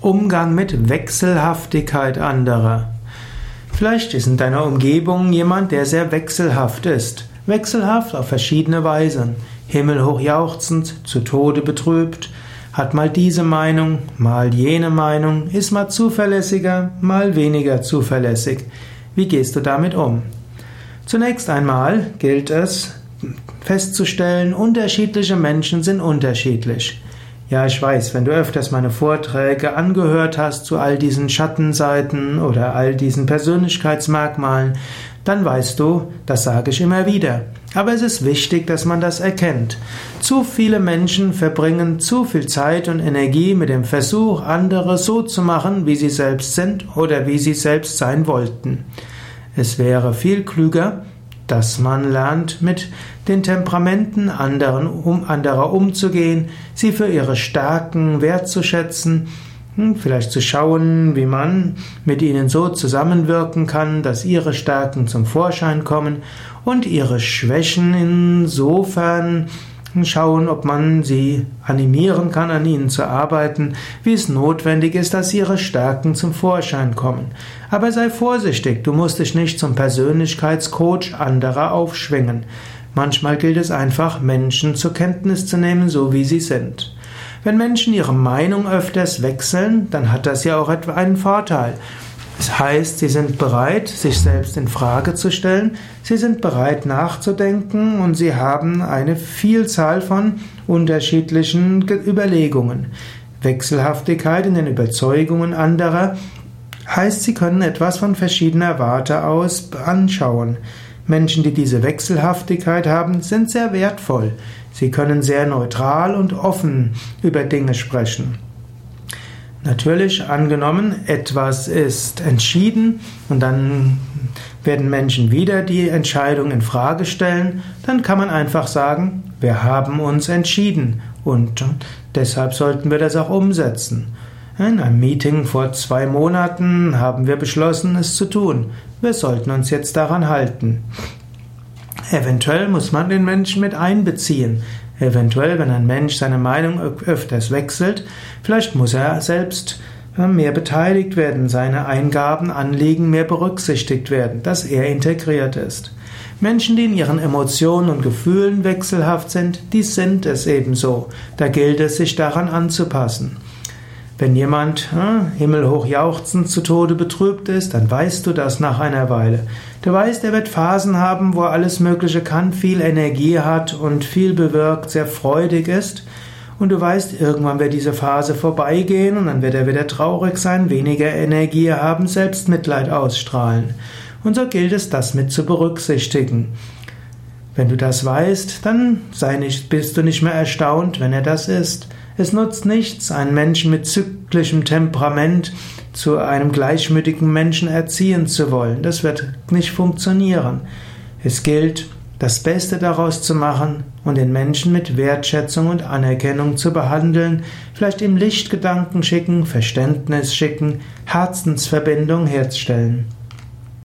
Umgang mit Wechselhaftigkeit anderer. Vielleicht ist in deiner Umgebung jemand, der sehr wechselhaft ist. Wechselhaft auf verschiedene Weisen. Himmelhoch jauchzend, zu Tode betrübt, hat mal diese Meinung, mal jene Meinung, ist mal zuverlässiger, mal weniger zuverlässig. Wie gehst du damit um? Zunächst einmal gilt es festzustellen, unterschiedliche Menschen sind unterschiedlich. Ja, ich weiß, wenn du öfters meine Vorträge angehört hast zu all diesen Schattenseiten oder all diesen Persönlichkeitsmerkmalen, dann weißt du, das sage ich immer wieder. Aber es ist wichtig, dass man das erkennt. Zu viele Menschen verbringen zu viel Zeit und Energie mit dem Versuch, andere so zu machen, wie sie selbst sind oder wie sie selbst sein wollten. Es wäre viel klüger, dass man lernt, mit den Temperamenten anderen, um, anderer umzugehen, sie für ihre Stärken wertzuschätzen, hm, vielleicht zu schauen, wie man mit ihnen so zusammenwirken kann, dass ihre Stärken zum Vorschein kommen und ihre Schwächen insofern schauen, ob man sie animieren kann, an ihnen zu arbeiten, wie es notwendig ist, dass ihre Stärken zum Vorschein kommen. Aber sei vorsichtig, du musst dich nicht zum Persönlichkeitscoach anderer aufschwingen. Manchmal gilt es einfach, Menschen zur Kenntnis zu nehmen, so wie sie sind. Wenn Menschen ihre Meinung öfters wechseln, dann hat das ja auch etwa einen Vorteil. Das heißt, sie sind bereit, sich selbst in Frage zu stellen, sie sind bereit nachzudenken und sie haben eine Vielzahl von unterschiedlichen Überlegungen. Wechselhaftigkeit in den Überzeugungen anderer heißt, sie können etwas von verschiedener Warte aus anschauen. Menschen, die diese Wechselhaftigkeit haben, sind sehr wertvoll. Sie können sehr neutral und offen über Dinge sprechen. Natürlich angenommen, etwas ist entschieden und dann werden Menschen wieder die Entscheidung in Frage stellen, dann kann man einfach sagen, wir haben uns entschieden und deshalb sollten wir das auch umsetzen. In einem Meeting vor zwei Monaten haben wir beschlossen, es zu tun. Wir sollten uns jetzt daran halten. Eventuell muss man den Menschen mit einbeziehen. Eventuell, wenn ein Mensch seine Meinung öfters wechselt, vielleicht muss er selbst mehr beteiligt werden, seine Eingaben, Anliegen mehr berücksichtigt werden, dass er integriert ist. Menschen, die in ihren Emotionen und Gefühlen wechselhaft sind, die sind es ebenso. Da gilt es, sich daran anzupassen. Wenn jemand hm, himmelhoch jauchzend zu Tode betrübt ist, dann weißt du das nach einer Weile. Du weißt, er wird Phasen haben, wo er alles Mögliche kann, viel Energie hat und viel bewirkt, sehr freudig ist. Und du weißt, irgendwann wird diese Phase vorbeigehen und dann wird er wieder traurig sein, weniger Energie haben, Selbstmitleid ausstrahlen. Und so gilt es, das mit zu berücksichtigen. Wenn du das weißt, dann sei nicht, bist du nicht mehr erstaunt, wenn er das ist. Es nutzt nichts, einen Menschen mit zyklischem Temperament zu einem gleichmütigen Menschen erziehen zu wollen. Das wird nicht funktionieren. Es gilt, das Beste daraus zu machen und den Menschen mit Wertschätzung und Anerkennung zu behandeln, vielleicht ihm Lichtgedanken schicken, Verständnis schicken, Herzensverbindung herzustellen.